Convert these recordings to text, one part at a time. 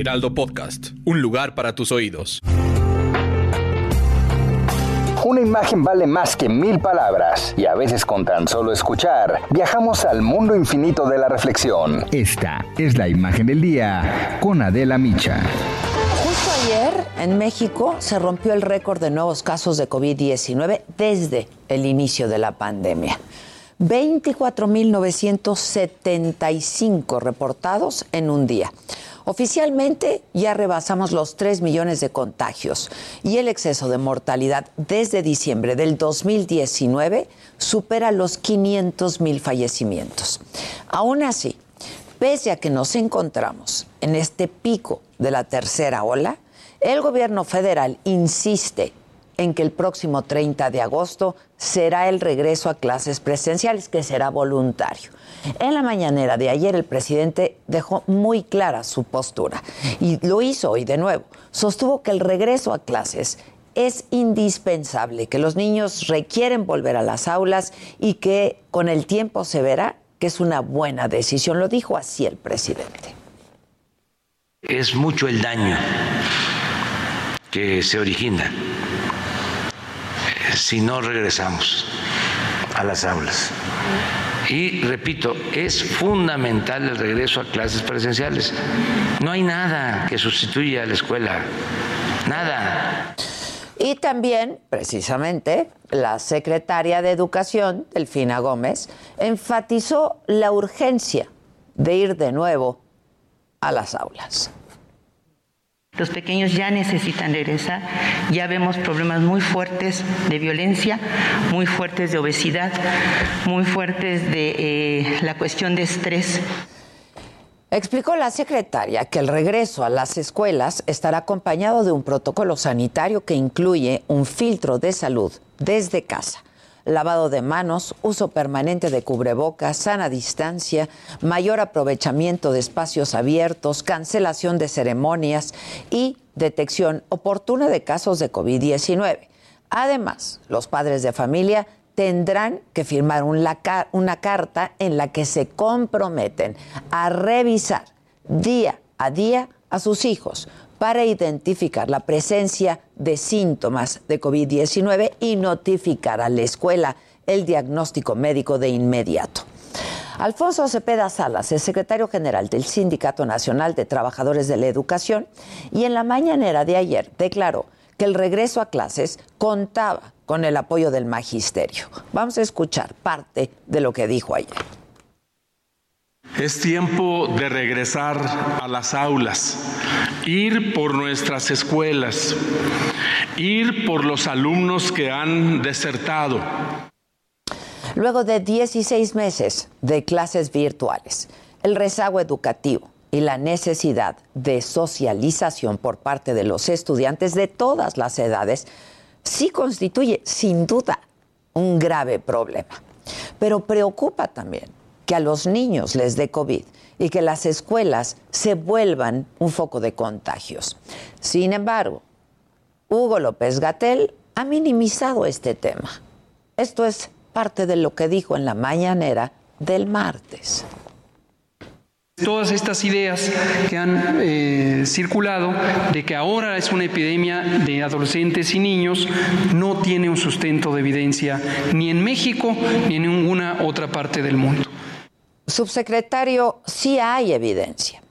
Heraldo Podcast, un lugar para tus oídos. Una imagen vale más que mil palabras y a veces con tan solo escuchar viajamos al mundo infinito de la reflexión. Esta es la imagen del día con Adela Micha. Justo ayer en México se rompió el récord de nuevos casos de COVID-19 desde el inicio de la pandemia. 24.975 reportados en un día. Oficialmente ya rebasamos los 3 millones de contagios y el exceso de mortalidad desde diciembre del 2019 supera los 500 mil fallecimientos. Aún así, pese a que nos encontramos en este pico de la tercera ola, el gobierno federal insiste en que el próximo 30 de agosto será el regreso a clases presenciales, que será voluntario. En la mañanera de ayer el presidente dejó muy clara su postura y lo hizo hoy de nuevo. Sostuvo que el regreso a clases es indispensable, que los niños requieren volver a las aulas y que con el tiempo se verá que es una buena decisión. Lo dijo así el presidente. Es mucho el daño que se origina si no regresamos a las aulas. Y repito, es fundamental el regreso a clases presenciales. No hay nada que sustituya a la escuela, nada. Y también, precisamente, la secretaria de Educación, Delfina Gómez, enfatizó la urgencia de ir de nuevo a las aulas. Los pequeños ya necesitan regresar, ya vemos problemas muy fuertes de violencia, muy fuertes de obesidad, muy fuertes de eh, la cuestión de estrés. Explicó la secretaria que el regreso a las escuelas estará acompañado de un protocolo sanitario que incluye un filtro de salud desde casa lavado de manos, uso permanente de cubrebocas, sana distancia, mayor aprovechamiento de espacios abiertos, cancelación de ceremonias y detección oportuna de casos de COVID-19. Además, los padres de familia tendrán que firmar una carta en la que se comprometen a revisar día a día a sus hijos para identificar la presencia de síntomas de COVID-19 y notificar a la escuela el diagnóstico médico de inmediato. Alfonso Cepeda Salas es secretario general del Sindicato Nacional de Trabajadores de la Educación y en la mañanera de ayer declaró que el regreso a clases contaba con el apoyo del magisterio. Vamos a escuchar parte de lo que dijo ayer. Es tiempo de regresar a las aulas, ir por nuestras escuelas, ir por los alumnos que han desertado. Luego de 16 meses de clases virtuales, el rezago educativo y la necesidad de socialización por parte de los estudiantes de todas las edades sí constituye sin duda un grave problema. Pero preocupa también que a los niños les dé COVID y que las escuelas se vuelvan un foco de contagios. Sin embargo, Hugo López Gatel ha minimizado este tema. Esto es parte de lo que dijo en la mañanera del martes. Todas estas ideas que han eh, circulado de que ahora es una epidemia de adolescentes y niños no tiene un sustento de evidencia ni en México ni en ninguna otra parte del mundo. Subsecretario, sí hay evidencia.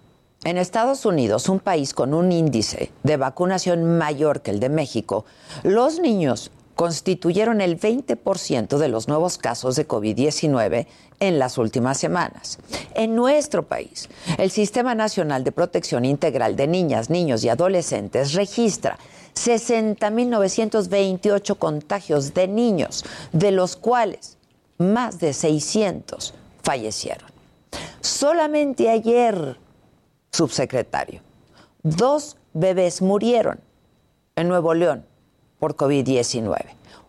En Estados Unidos, un país con un índice de vacunación mayor que el de México, los niños constituyeron el 20% de los nuevos casos de COVID-19 en las últimas semanas. En nuestro país, el Sistema Nacional de Protección Integral de Niñas, Niños y Adolescentes registra 60.928 contagios de niños, de los cuales más de 600 fallecieron. Solamente ayer, subsecretario, dos bebés murieron en Nuevo León por COVID-19.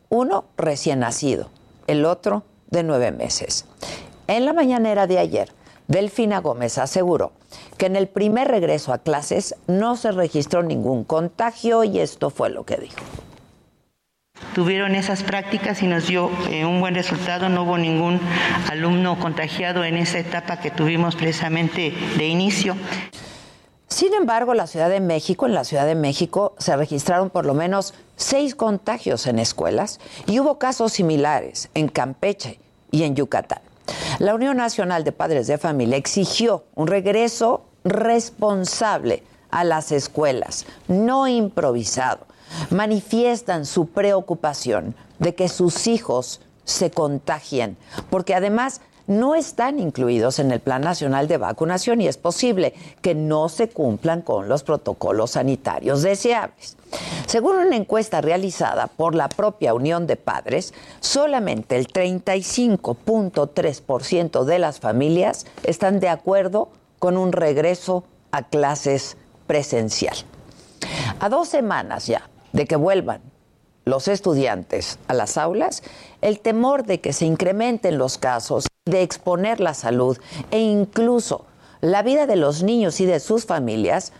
Uno recién nacido, el otro de nueve meses. En la mañanera de ayer, Delfina Gómez aseguró que en el primer regreso a clases no se registró ningún contagio y esto fue lo que dijo. Tuvieron esas prácticas y nos dio eh, un buen resultado. No hubo ningún alumno contagiado en esa etapa que tuvimos precisamente de inicio. Sin embargo, la Ciudad de México, en la Ciudad de México se registraron por lo menos seis contagios en escuelas y hubo casos similares en Campeche y en Yucatán. La Unión Nacional de Padres de Familia exigió un regreso responsable a las escuelas, no improvisado. Manifiestan su preocupación de que sus hijos se contagien, porque además no están incluidos en el Plan Nacional de Vacunación y es posible que no se cumplan con los protocolos sanitarios deseables. Según una encuesta realizada por la propia Unión de Padres, solamente el 35.3% de las familias están de acuerdo con un regreso a clases presencial. A dos semanas ya de que vuelvan los estudiantes a las aulas, el temor de que se incrementen los casos, de exponer la salud e incluso la vida de los niños y de sus familias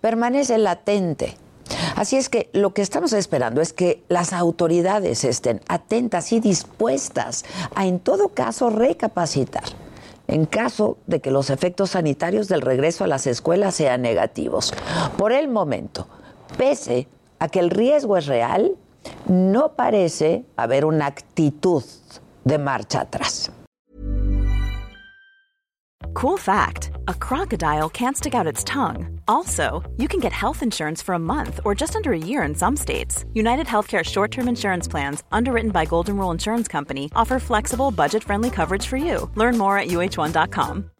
permanece latente. Así es que lo que estamos esperando es que las autoridades estén atentas y dispuestas a en todo caso recapacitar en caso de que los efectos sanitarios del regreso a las escuelas sean negativos. Por el momento, pese a que el riesgo es real, no parece haber una actitud de marcha atrás. Cool fact a crocodile can't stick out its tongue. Also, you can get health insurance for a month or just under a year in some states. United Healthcare short term insurance plans, underwritten by Golden Rule Insurance Company, offer flexible, budget friendly coverage for you. Learn more at uh1.com.